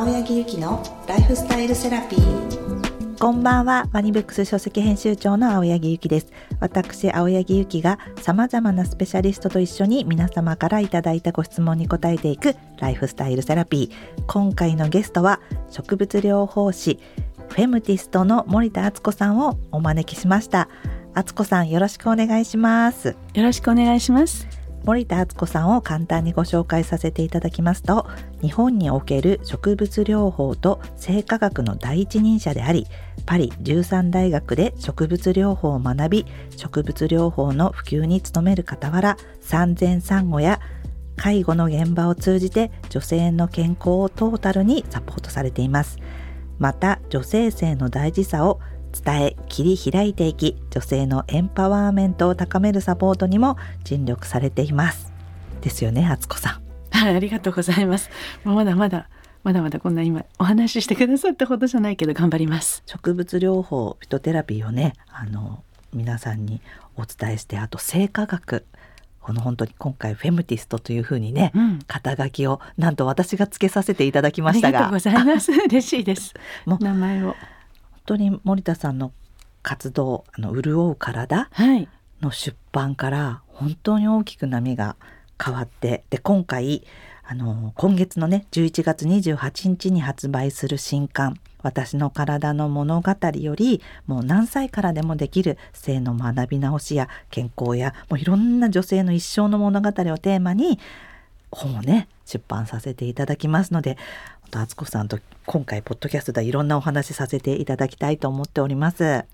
青柳ゆきのライフスタイルセラピーこんばんは、ワニブックス書籍編集長の青柳ゆきです。私、青柳ゆきが様々なスペシャリストと一緒に皆様からいただいたご質問に答えていくライフスタイルセラピー。今回のゲストは植物療法士、フェムティストの森田敦子さんをお招きしました。敦子さん、よろしくお願いします。よろしくお願いします。森田敦子さんを簡単にご紹介させていただきますと日本における植物療法と生化学の第一人者でありパリ13大学で植物療法を学び植物療法の普及に努める傍ら産前産後や介護の現場を通じて女性の健康をトータルにサポートされています。また女性性の大事さを伝え切り開いていき女性のエンパワーメントを高めるサポートにも尽力されています。ですよね敦子さん。はいありがとうございます。まだまだまだまだこんな今お話ししてくださったほどじゃないけど頑張ります。植物療法フィトテラピーをねあの皆さんにお伝えしてあと生化学。この本当に今回フェムティストというふうにね、うん、肩書きをなんと私がつけさせていただきましたが。ありがとうございます。嬉しいです。名前を当に森田さんの活動「あの潤う体」の出版から本当に大きく波が変わってで今回あの今月のね11月28日に発売する新刊「私の体の物語」よりもう何歳からでもできる性の学び直しや健康やもういろんな女性の一生の物語をテーマに本をね出版させていただきますので敦子さんと今回ポッドキャストでいろんなお話させていただきたいと思っております。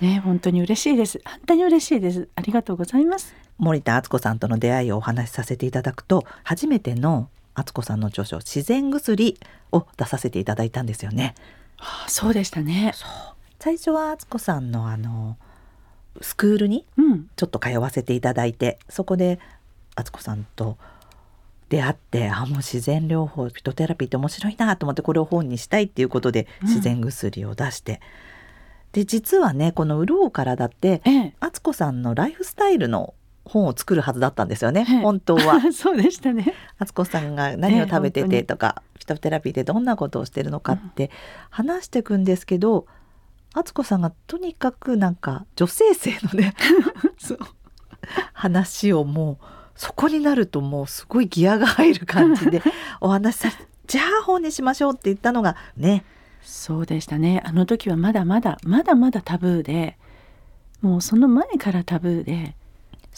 ね本当に嬉しいです。本当に嬉しいです。ありがとうございます。森田敦子さんとの出会いをお話しさせていただくと初めての敦子さんの著書自然薬を出させていただいたんですよね。はあ、そうでしたね。最初は敦子さんのあのスクールにちょっと通わせていただいて、うん、そこで敦子さんと出会ってあもう自然療法フィトテラピーって面白いなと思ってこれを本にしたいっていうことで自然薬を出して、うん、で実はねこの「潤う体」って敦子、ええ、さんのライフスタイルの本を作るはずだったんですよね、え、本当は。そうでしたね。敦子さんが何を食べててとか、フィトテラピーでどんなことをしてるのかって話していくんですけど、敦子さんがとにかくなんか女性性のね 話をもうそこになるともうすごいギアが入る感じで お話しさじゃあ本にしましょうって言ったのがねそうでしたねあの時はまだまだまだまだタブーでもうその前からタブーで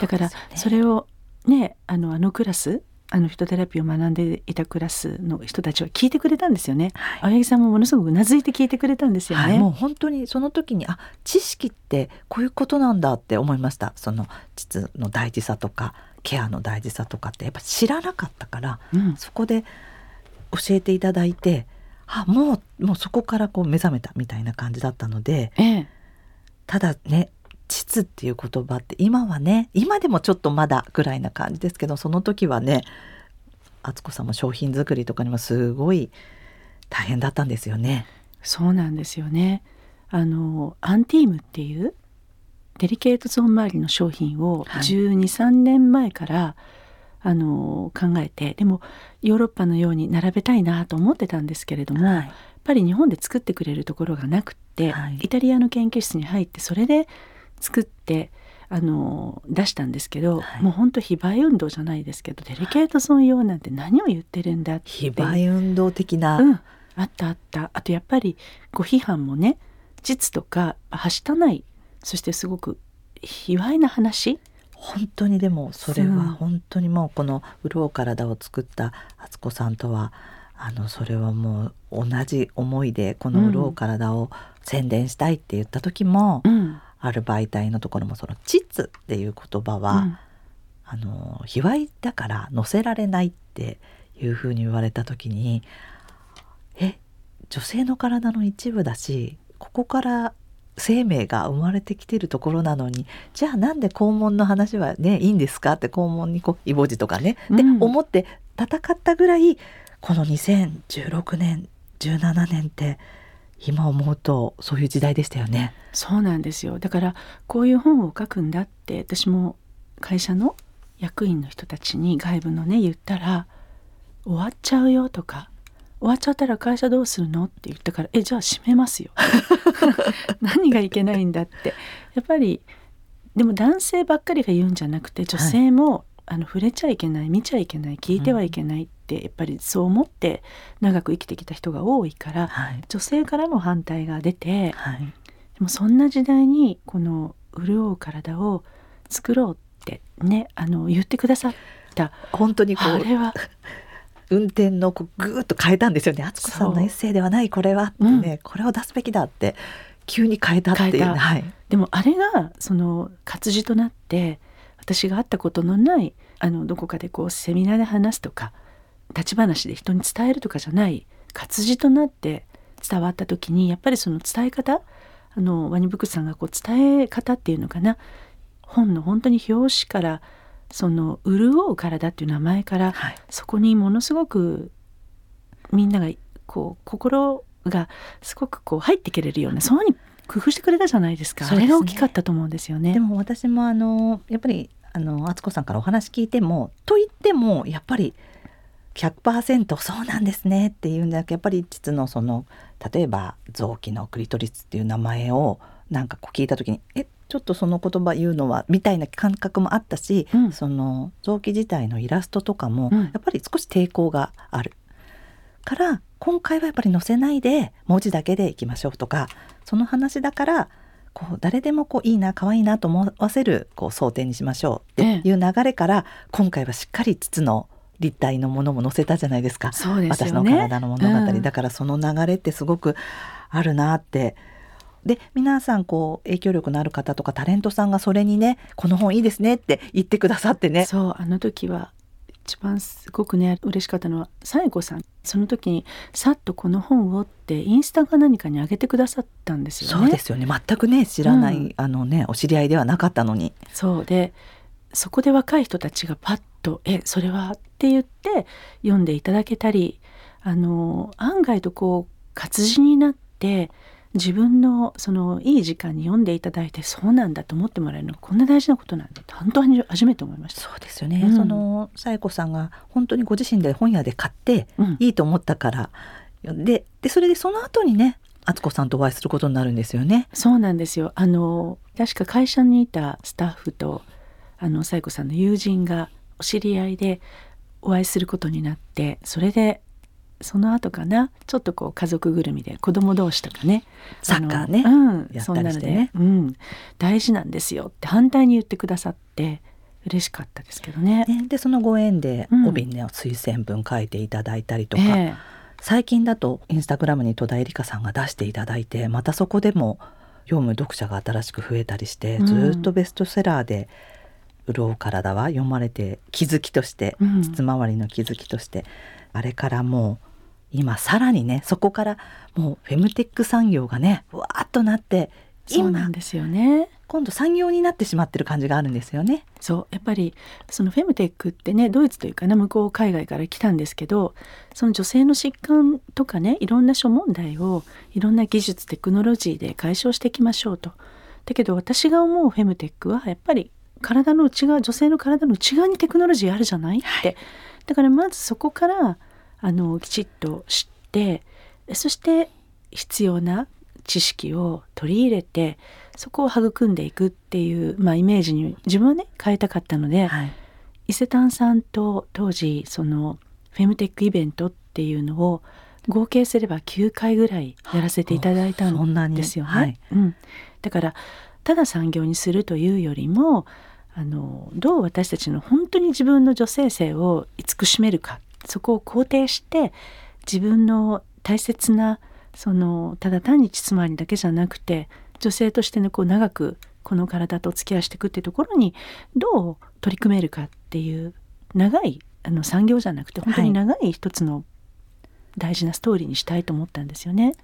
だからそれをねあのあのクラスあのフィトテラピーを学んでいたクラスの人たちは聞いてくれたんですよね。はい、青柳さんもものすごくうなずいて聞いてくれたんですよね。はい、もう本当にその時にあ知識ってこういうことなんだって思いました。その膣の大事さとかケアの大事さとかってやっぱ知らなかったから、うん、そこで教えていただいてあもうもうそこからこう目覚めたみたいな感じだったので、ええ、ただね膣っていう言葉って今はね今でもちょっとまだぐらいな感じですけどその時はね敦子さんも商品作りとかにもすごい大変だったんですよね。そうなんですよね。あのアンティームっていうデリケートゾーン周りの商品を1 2 3年前から、あの考えてでもヨーロッパのように並べたいなと思ってたんですけれども、はい、やっぱり日本で作ってくれるところがなくって、はい、イタリアの研究室に入ってそれで作ってあの出したんですけど、はい、もう本当非売運動じゃないですけどデリケートゾーン用なんて何を言ってるんだって。非売運動的な、うん、あったあった。あとやっぱりご批判もね実とかはしたないそしてすごく卑猥な話？本当にでもそれは本当にもうこの「潤う体」を作った敦子さんとはあのそれはもう同じ思いでこの「潤う体」を宣伝したいって言った時も、うん、ある媒体のところもその「膣」っていう言葉は、うん、あの卑猥だから載せられないっていうふうに言われた時にえ女性の体の一部だしここから生命が生まれてきてるところなのにじゃあなんで肛門の話はねいいんですかって肛門にこうイボ痔とかね、うん、で思って戦ったぐらいこの2016年17年って今思うとそういう時代でしたよね。そうなんですよだからこういう本を書くんだって私も会社の役員の人たちに外部のね言ったら終わっちゃうよとか終わっちゃったら会社どうするの?」って言ったから「えじゃあ閉めますよ」何がいけないんだって。やっぱりでも男性ばっかりが言うんじゃなくて女性も、あの触れちゃいけない見ちゃいけない聞いてはいけないって、やっぱりそう思って長く生きてきた人が多いから、はい。女性からも反対が出てはい。でもそんな時代にこの潤う体を作ろうってねあの言ってくださった。本当にこうあれは 運転のこうぐーっと変えたんですよね。敦子さんのエッセイではないこれはってね、これを出すべきだって急に変えたっていう。はい。でもあれがその活字となって私が会ったことのないあのどこかでこうセミナーで話すとか立ち話で人に伝えるとかじゃない活字となって伝わった時にやっぱりその伝え方あのワニブックスさんがこう伝え方っていうのかな。本の本当に表紙からその「潤う体」っていう名前からはい。そこにものすごくみんながこう心がすごくこう入ってくれるようなそういうふうに工夫してくれたじゃないですか。そね。あれが大きかったと思うんですよね。でも私もあのやっぱりあの敦子さんからお話聞いてもと言ってもやっぱり100%そうなんですねっていうんじゃなくてやっぱり膣のその例えば臓器のクリトリスっていう名前をなんかこう聞いた時にえちょっとその言葉言うのはみたいな感覚もあったし、うんその臓器自体のイラストとかもうんやっぱり少し抵抗がある。から今回はやっぱり載せないで文字だけでいきましょうとかその話だからこう誰でもこういいな可愛いなと思わせるこう想定にしましょうっていう流れから、今回はしっかり膣の立体のものも載せたじゃないですかそうです私の体の物語、うんだからその流れってすごくあるなって。で皆さんこう影響力のある方とかタレントさんがそれにねこの本いいですねって言ってくださってねそうあの時は一番すごくね嬉しかったのはさえ子さんその時にさっとこの本をってインスタか何かに上げてくださったんですよね。そうですよね全くね知らない、うんあのねお知り合いではなかったのにそうでそこで若い人たちがパッと「えそれは?」って言って読んでいただけたりあの案外とこう活字になって自分のそのいい時間に読んでいただいてそうなんだと思ってもらえるのがこんな大事なことなんだ本当に初めて思いました。そうですよね、うん。そのさえ子さんが本当にご自身で本屋で買ってうん。いいと思ったから。ででそれでその後にね敦子さんとお会いすることになるんですよね。そうなんですよ。あの確か会社にいたスタッフとあの紗友子さんの友人がお知り合いでお会いすることになってそれでその後かな？ちょっとこう家族ぐるみで子供同士とかね。サッカーね。うん、やったりしてね。うん、大事なんですよ。って反対に言ってくださって嬉しかったですけどね。ねでそのご縁でうん。帯にね推薦文書いていただいたりとか、え。最近だとインスタグラムに戸田恵梨香さんが出していただいてまたそこでも読む読者が新しく増えたりして、うん。ずーっとベストセラーで「潤う体」は読まれて気づきとしてうん。膣周りの気づきとして、あれからもう今さらにねそこからもうフェムテック産業がねわーっとなって今そうなんですよね。今度産業になってしまってる感じがあるんですよね。そうやっぱりそのフェムテックってねドイツというかな向こう海外から来たんですけどその女性の疾患とかねいろんな諸問題をいろんな技術テクノロジーで解消していきましょうと。だけど私が思うフェムテックはやっぱり体の内側女性の体の内側にテクノロジーあるじゃない？って、だからまずそこからあのきちっと知ってそして必要な知識を取り入れてそこを育んでいくっていう、まあ、イメージに自分はね変えたかったので、はい、伊勢丹さんと当時そのフェムテックイベントっていうのを合計すれば9回ぐらいやらせていただいたんですよね。はい。うん、だからただ産業にするというよりもあのどう私たちの本当に自分の女性性を慈しめるかそこを肯定して自分の大切なそのただ単に膣周りだけじゃなくて女性としてねこう長くこの体とお付き合いしていくっていうところにどう取り組めるかっていう長いあの産業じゃなくて本当に長い一つの大事なストーリーにしたいと思ったんですよね。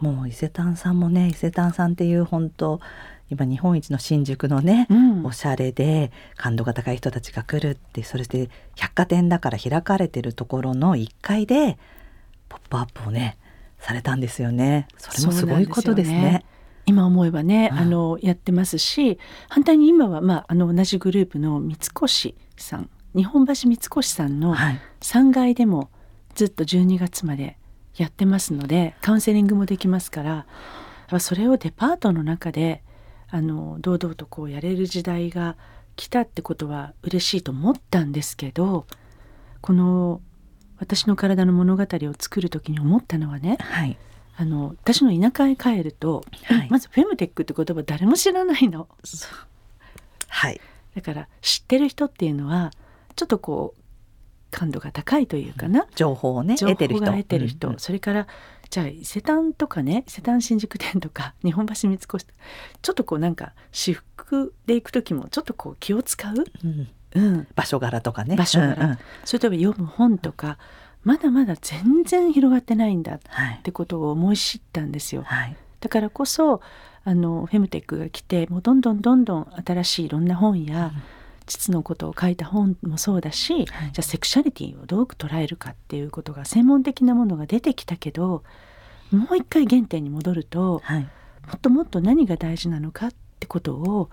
もう伊勢丹さんもね伊勢丹さんっていう本当今日本一の新宿のね、うん。おしゃれで感度が高い人たちが来るってそして百貨店だから開かれてるところの1階で「ポップアップをねされたんですよね。それもすごいことですね。今思えばね、うん。あのやってますし反対に今は、まあ、あの同じグループの三越さん日本橋三越さんのはい、3階でもずっと12月までやってますのでカウンセリングもできますからそれをデパートの中であの堂々とこうやれる時代が来たってことは嬉しいと思ったんですけどこの私の体の物語を作る時に思ったのはね、はい、あの私の田舎へ帰ると、はい、まずフェムテックって言葉誰も知らないの。はい、だから知ってる人っていうのはちょっとこう感度が高いというかな。情報をね得てる人、うんうん、それからじゃあ伊勢丹とかね伊勢丹新宿店とか 日本橋三越ちょっとこうなんか私服で行く時もちょっとこう気を使う、うん。うん、場所柄とかね。場所柄、うんうん、それと読む本とかまだまだ全然広がってないんだってことを思い知ったんですよ。はい、だからこそあのフェムテックが来てもうどんどんどんどん新しいいろんな本や、うん膣のことを書いた本もそうだし、はい、じゃあセクシャリティをどう捉えるかっていうことが専門的なものが出てきたけどもう一回原点に戻ると、はい、もっともっと何が大事なのかってことを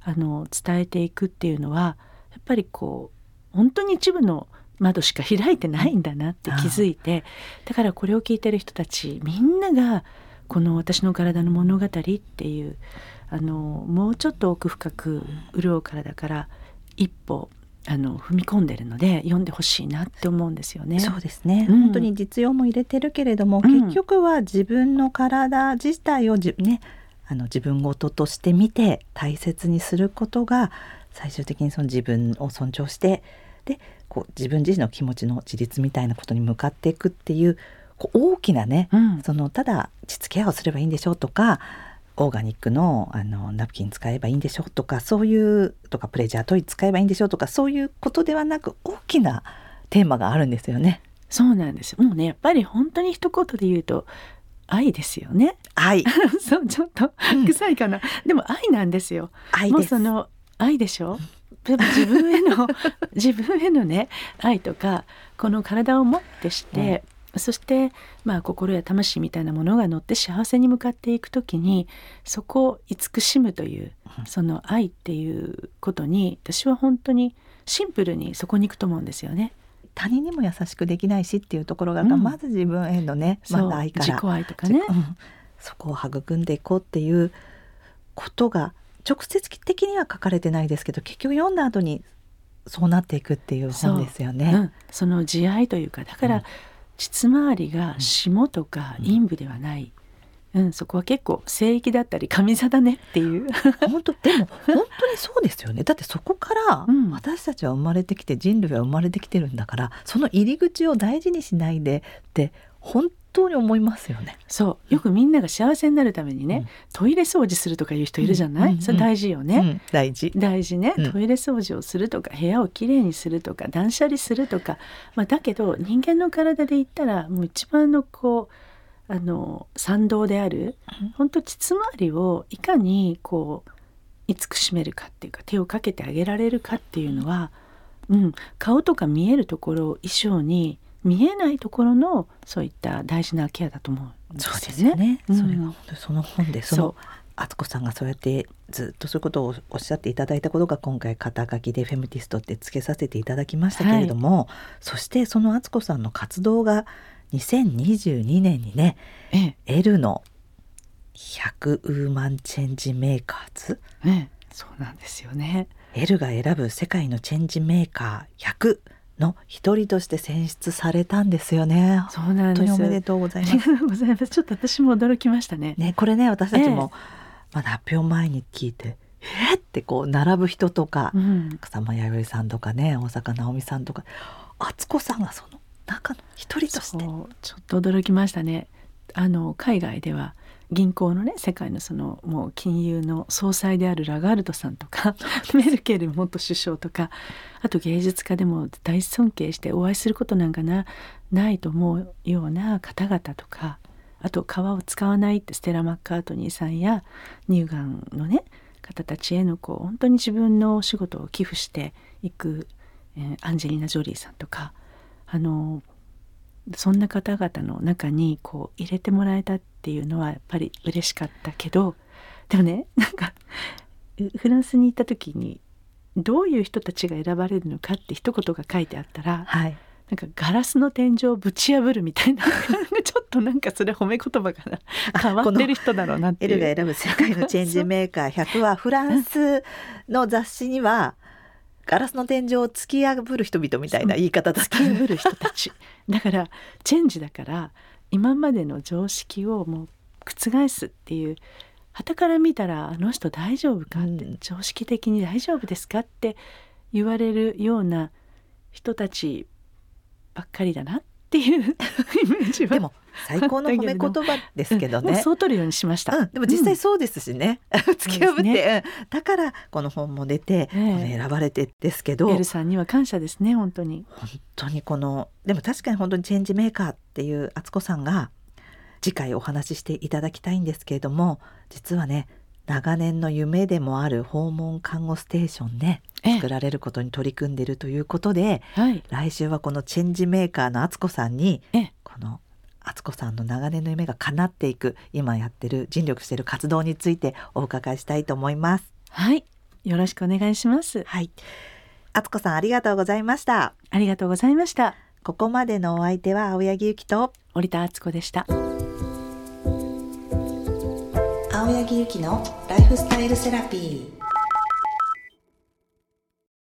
あの伝えていくっていうのはやっぱりこう本当に一部の窓しか開いてないんだなって気づいてだからこれを聞いてる人たちみんながこの「私の体の物語」っていうあのもうちょっと奥深く潤う体から一歩あの踏み込んでるので読んでほしいなって思うんですよね。そうですね、うん、本当に実用も入れてるけれども、うん、結局は自分の体自体をじねあの自分事として見て大切にすることが最終的にその自分を尊重してでこう自分自身の気持ちの自立みたいなことに向かっていくっていうこう大きなね、うん、そのただ膣ケアをすればいいんでしょうとかオーガニックのあのナプキン使えばいいんでしょ？うとかそういうとかプレジャートイ使えばいいんでしょ？うとかそういうことではなく大きなテーマがあるんですよね。そうなんですもうねやっぱり本当に一言で言うと愛ですよね。愛。そうちょっと臭いかな、うん、でも愛なんですよ。愛もうその愛でしょ？自分への 自分へのね愛とかこの体をもってして、そしてまあ心や魂みたいなものが乗って幸せに向かっていく時にそこを慈しむというその愛っていうことに私は本当にシンプルにそこに行くと思うんですよね。他人にも優しくできないしっていうところが、うん、まず自分へのね、まず愛から。自己愛とかね、うん、そこを育んでいこうっていうことが直接的には書かれてないですけど結局読んだ後にそうなっていくっていう本ですよね。そう。ん、その慈愛というかだから、膣周りが下とか陰部ではない、うん、そこは結構聖域だったり上座だねっていう。本当でも本当にそうですよね。だってそこから私たちは生まれてきて人類は生まれてきてるんだからその入り口を大事にしないでって本当に思いますよね。そう。よくみんなが幸せになるためにね、うん、トイレ掃除するとかいう人いるじゃない、うん、それ大事よね、うん、大事。大事ね、トイレ掃除をするとか部屋をきれいにするとか断捨離するとか、まあ、だけど人間の体で言ったらもう一番のこうあの賛同である本当膣周りをいかにこう慈しめるかっていうか手をかけてあげられるかっていうのは、うん、顔とか見えるところを衣装に見えないところのそういった大事なケアだと思うんですよね。そうですね、うん、それが本当その本でその敦子さんがそうやってずっとそういうことをおっしゃっていただいたことが今回肩書きでフェムティストってつけさせていただきましたけれども、はい、そしてその敦子さんの活動が2022年にね、ええ、L の100ウーマンチェンジメーカーズ、ね、そうなんですよね。L が選ぶ世界のチェンジメーカー100の一人として選出されたんですよね。そうなんです。おめでとうございます。ございます。ちょっと私も驚きましたね。ね、これね、私たちも、まだ発表前に聞いて。えー、ってこう並ぶ人とか、うん、草間彌生さんとかね大坂なおみさんとか敦子さんがその中の一人としてちょっと驚きましたねあの海外では銀行のね世界のそのもう金融の総裁であるラガールドさんとか メルケル元首相とかあと芸術家でも大尊敬してお会いすることなんかなないと思うような方々とかあと革を使わないってステラ・マッカートニーさんや乳がんのね方たちへのこう本当に自分のお仕事を寄付していく、えー、アンジェリーナ・ジョリーさんとかあのそんな方々の中にこう入れてもらえたっていうのはやっぱり嬉しかったけどでもね なんかフランスに行った時にどういう人たちが選ばれるのかって一言が書いてあったら、はい、なんかガラスの天井をぶち破るみたいなちょっとなんかそれ褒め言葉が変わってる人だろうなっていう。エルが選ぶ世界のチェンジメーカー100はフランスの雑誌にはガラスの天井を突き破る人々みたいな言い方だった。突き破る人たち。だからチェンジだから今までの常識をもう覆すっていう傍から見たらあの人大丈夫かって、うん。常識的に大丈夫ですかって言われるような人たちばっかりだな。っていうイメージは。でも最高の褒め言葉ですけどね。うん。そう取るようにしました、うん、でも実際そうですしね、突き破って、そうでうん。だからこの本も出て、ええ。この選ばれてですけど。エルさんには感謝ですね本当に。本当にこのでも確かに本当にチェンジメーカーっていう敦子さんが次回お話ししていただきたいんですけれども実はね長年の夢でもある訪問看護ステーションでええ。作られることに取り組んでいるということで、はい。来週はこのチェンジメーカーの敦子さんにええ。この敦子さんの長年の夢が叶っていく今やってる尽力している活動についてお伺いしたいと思います。はい。よろしくお願いします。はい、敦子さんありがとうございました。ありがとうございました。ここまでのお相手は青柳ゆきと折田敦子でした青柳ゆきのライフスタイルセラピー。